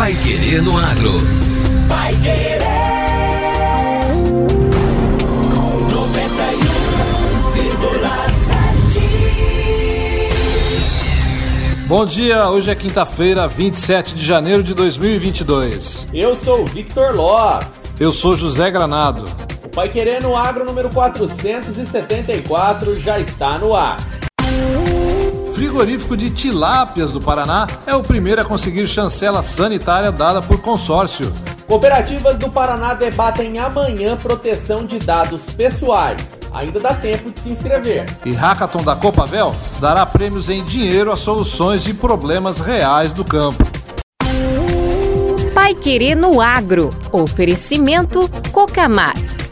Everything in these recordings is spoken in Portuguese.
Pai Querer no Agro. Pai Querer. 91,7. Bom dia, hoje é quinta-feira, 27 de janeiro de 2022. Eu sou o Victor Lopes. Eu sou José Granado. O Pai Querer no Agro número 474 já está no ar. Frigorífico de tilápias do Paraná é o primeiro a conseguir chancela sanitária dada por consórcio. Cooperativas do Paraná debatem amanhã proteção de dados pessoais. Ainda dá tempo de se inscrever. E Hackathon da Copavel dará prêmios em dinheiro a soluções de problemas reais do campo. Pai Querer no Agro. Oferecimento Cocamar.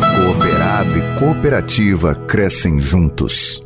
Cooperado e cooperativa crescem juntos.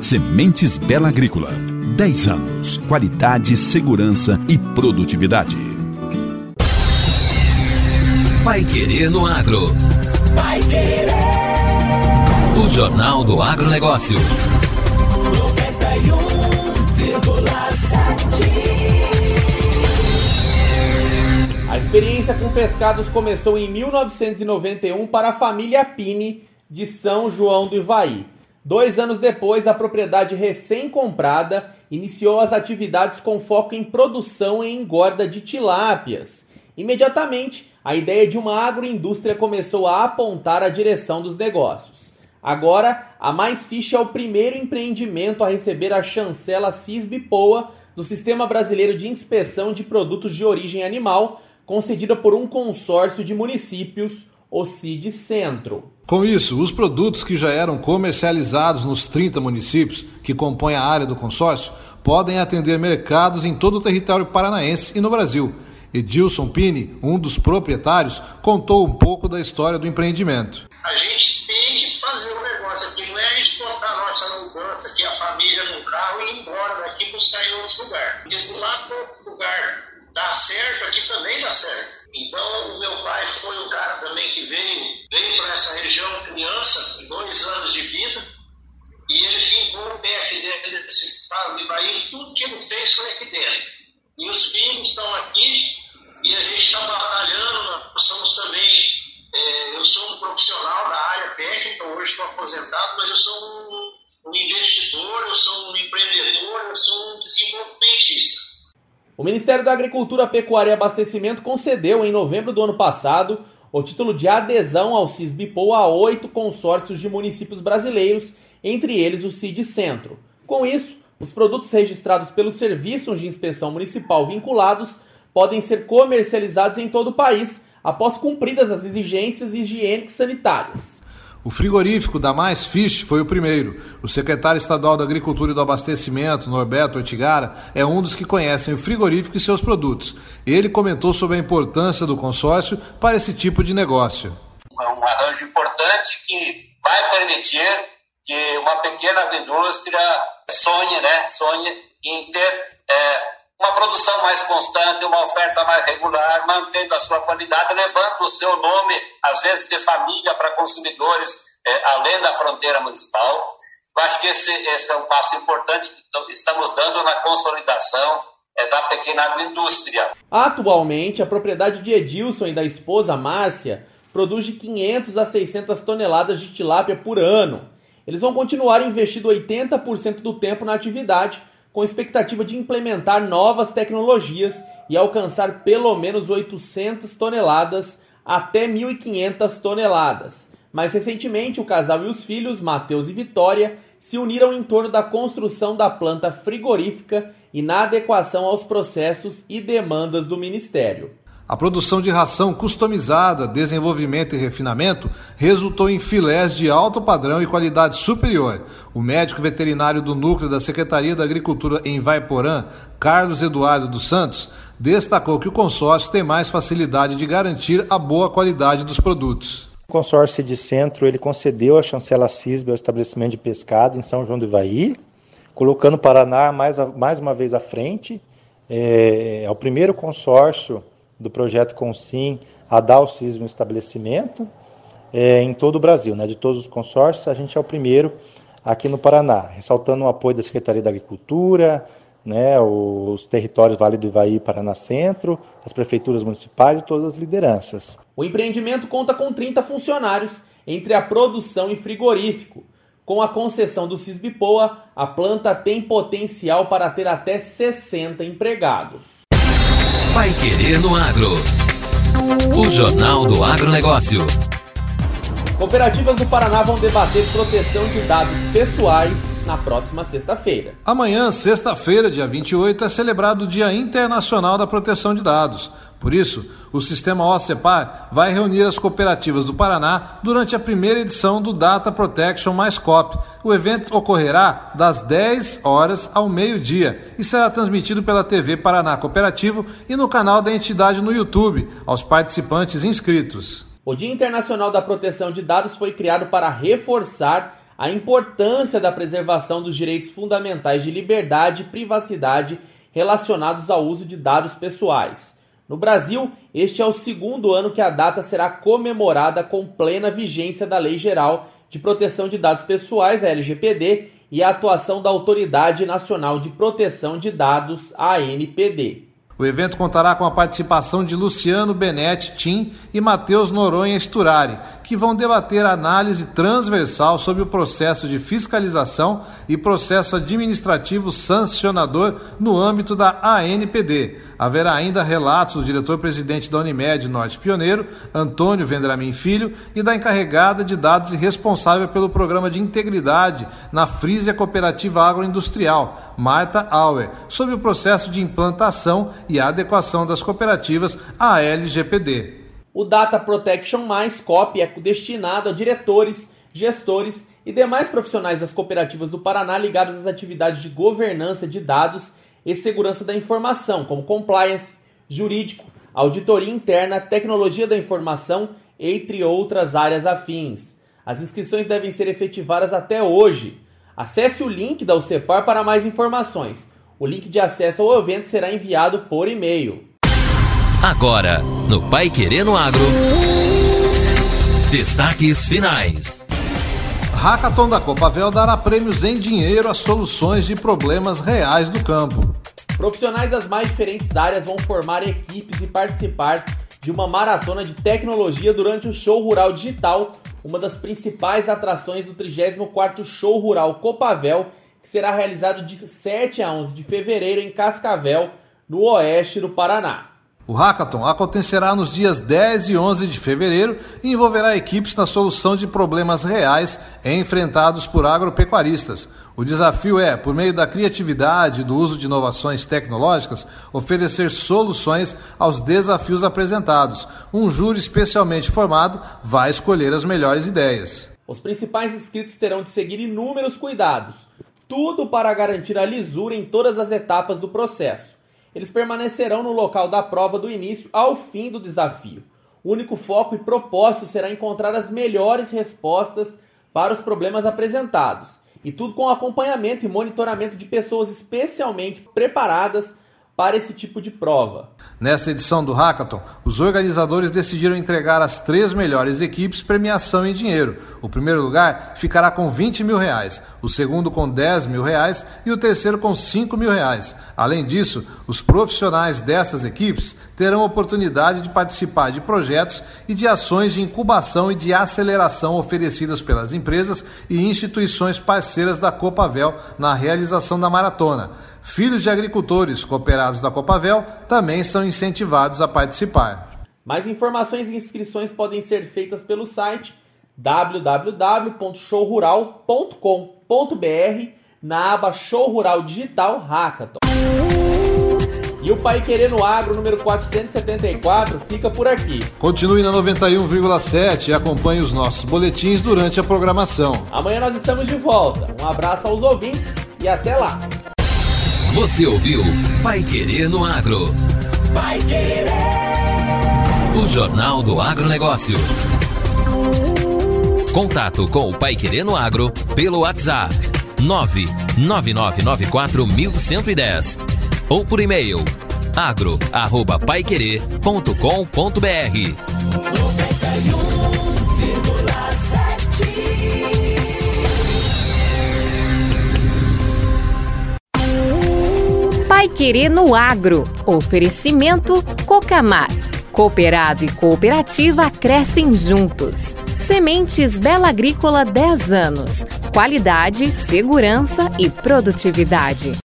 Sementes Bela Agrícola. 10 anos. Qualidade, segurança e produtividade. Pai Querer no Agro. Pai Querer. O Jornal do Agronegócio. 91,7. A experiência com pescados começou em 1991 para a família Pini de São João do Ivaí. Dois anos depois, a propriedade recém-comprada iniciou as atividades com foco em produção e engorda de tilápias. Imediatamente, a ideia de uma agroindústria começou a apontar a direção dos negócios. Agora, a Mais Fish é o primeiro empreendimento a receber a chancela CISB-POA do Sistema Brasileiro de Inspeção de Produtos de Origem Animal, concedida por um consórcio de municípios, o CID Centro. Com isso, os produtos que já eram comercializados nos 30 municípios que compõem a área do consórcio podem atender mercados em todo o território paranaense e no Brasil. Edilson Pini, um dos proprietários, contou um pouco da história do empreendimento. A gente tem que fazer um negócio aqui, não é a gente botar a nossa mudança aqui, a família num carro e ir embora daqui buscar em outros lugares. Porque se lá no lugar dá certo, aqui também dá certo. Então, o meu pai foi um cara também que veio, veio para essa região criança, dois anos de vida, e ele ficou o pé aqui dentro desse estado de Bahia, tudo que ele fez foi aqui dentro. E os filhos estão aqui, e a gente está batalhando, nós somos também, é, eu sou um profissional da área técnica, hoje estou aposentado, mas eu sou um, um investidor, eu sou um empreendedor, eu sou um desenvolvimentista. O Ministério da Agricultura, Pecuária e Abastecimento concedeu, em novembro do ano passado, o título de adesão ao CISBPOA a oito consórcios de municípios brasileiros, entre eles o CID Centro. Com isso, os produtos registrados pelos serviços de inspeção municipal vinculados podem ser comercializados em todo o país, após cumpridas as exigências higiênico-sanitárias. O frigorífico da Mais Fish foi o primeiro. O secretário estadual da Agricultura e do Abastecimento, Norberto Ortigara, é um dos que conhecem o frigorífico e seus produtos. Ele comentou sobre a importância do consórcio para esse tipo de negócio. É um arranjo importante que vai permitir que uma pequena agroindústria sonhe, né, sonhe em ter é, uma produção mais constante, uma oferta mais regular, mantendo a sua qualidade, levando o seu nome, às vezes, de família para consumidores é, além da fronteira municipal. Eu acho que esse, esse é um passo importante que estamos dando na consolidação é, da pequena agroindústria. Atualmente, a propriedade de Edilson e da esposa Márcia produz de 500 a 600 toneladas de tilápia por ano. Eles vão continuar investindo 80% do tempo na atividade, com expectativa de implementar novas tecnologias e alcançar pelo menos 800 toneladas até 1.500 toneladas. Mais recentemente, o casal e os filhos, Matheus e Vitória, se uniram em torno da construção da planta frigorífica e na adequação aos processos e demandas do Ministério. A produção de ração customizada, desenvolvimento e refinamento resultou em filés de alto padrão e qualidade superior. O médico veterinário do núcleo da Secretaria da Agricultura em Vaiporã, Carlos Eduardo dos Santos, destacou que o consórcio tem mais facilidade de garantir a boa qualidade dos produtos. O consórcio de centro ele concedeu a chancela CISB ao estabelecimento de pescado em São João do Ivaí, colocando o Paraná mais, mais uma vez à frente. É, é o primeiro consórcio do projeto Consim a dar o sismo estabelecimento é, em todo o Brasil, né? de todos os consórcios, a gente é o primeiro aqui no Paraná, ressaltando o apoio da Secretaria da Agricultura, né, os territórios Vale do Ivaí Paraná Centro, as prefeituras municipais e todas as lideranças. O empreendimento conta com 30 funcionários entre a produção e frigorífico. Com a concessão do Cisbipoa, a planta tem potencial para ter até 60 empregados. Vai Querer no Agro. O Jornal do Agronegócio. Cooperativas do Paraná vão debater proteção de dados pessoais na próxima sexta-feira. Amanhã, sexta-feira, dia 28, é celebrado o Dia Internacional da Proteção de Dados. Por isso, o sistema OCEPAR vai reunir as cooperativas do Paraná durante a primeira edição do Data Protection mais COP. O evento ocorrerá das 10 horas ao meio-dia e será transmitido pela TV Paraná Cooperativo e no canal da entidade no YouTube, aos participantes inscritos. O Dia Internacional da Proteção de Dados foi criado para reforçar a importância da preservação dos direitos fundamentais de liberdade e privacidade relacionados ao uso de dados pessoais. No Brasil, este é o segundo ano que a data será comemorada com plena vigência da Lei Geral de Proteção de Dados Pessoais, a LGPD, e a atuação da Autoridade Nacional de Proteção de Dados, a ANPD. O evento contará com a participação de Luciano Benetti Tim e Matheus Noronha Sturari, que vão debater a análise transversal sobre o processo de fiscalização e processo administrativo sancionador no âmbito da ANPD. Haverá ainda relatos do diretor-presidente da Unimed Norte Pioneiro, Antônio Vendramin Filho, e da encarregada de dados e responsável pelo programa de integridade na Frisia Cooperativa Agroindustrial, Marta Auer, sobre o processo de implantação e adequação das cooperativas à LGPD. O Data Protection Mais COP é destinado a diretores, gestores e demais profissionais das cooperativas do Paraná ligados às atividades de governança de dados e segurança da informação, como compliance, jurídico, auditoria interna, tecnologia da informação, entre outras áreas afins. As inscrições devem ser efetivadas até hoje. Acesse o link da UCEPAR para mais informações. O link de acesso ao evento será enviado por e-mail. Agora, no Pai Querendo Agro. Destaques finais. Hackathon da Copavel dará prêmios em dinheiro a soluções de problemas reais do campo. Profissionais das mais diferentes áreas vão formar equipes e participar de uma maratona de tecnologia durante o Show Rural Digital, uma das principais atrações do 34º Show Rural Copavel, que será realizado de 7 a 11 de fevereiro em Cascavel, no oeste do Paraná. O Hackathon acontecerá nos dias 10 e 11 de fevereiro e envolverá equipes na solução de problemas reais enfrentados por agropecuaristas. O desafio é, por meio da criatividade e do uso de inovações tecnológicas, oferecer soluções aos desafios apresentados. Um júri especialmente formado vai escolher as melhores ideias. Os principais inscritos terão de seguir inúmeros cuidados, tudo para garantir a lisura em todas as etapas do processo eles permanecerão no local da prova do início ao fim do desafio. O único foco e propósito será encontrar as melhores respostas para os problemas apresentados, e tudo com acompanhamento e monitoramento de pessoas especialmente preparadas para esse tipo de prova. Nesta edição do Hackathon, os organizadores decidiram entregar às três melhores equipes premiação em dinheiro. O primeiro lugar ficará com 20 mil reais, o segundo com 10 mil reais e o terceiro com 5 mil reais. Além disso, os profissionais dessas equipes terão oportunidade de participar de projetos e de ações de incubação e de aceleração oferecidas pelas empresas e instituições parceiras da Copavel na realização da maratona. Filhos de agricultores cooperados da Copavel também são incentivados a participar. Mais informações e inscrições podem ser feitas pelo site www.showrural.com.br na aba Show Rural Digital Hackathon. E o Pai Querer no Agro número 474 fica por aqui. Continue na 91,7 e acompanhe os nossos boletins durante a programação. Amanhã nós estamos de volta. Um abraço aos ouvintes e até lá. Você ouviu Pai Querer no Agro. Pai Querer. O Jornal do Agronegócio. Contato com o Pai Querer no Agro pelo WhatsApp 999941110 ou por e-mail agro@paiquerer.com.br. Pai Querer no Agro. Oferecimento Cocamar. Cooperado e cooperativa crescem juntos. Sementes Bela Agrícola 10 anos. Qualidade, segurança e produtividade.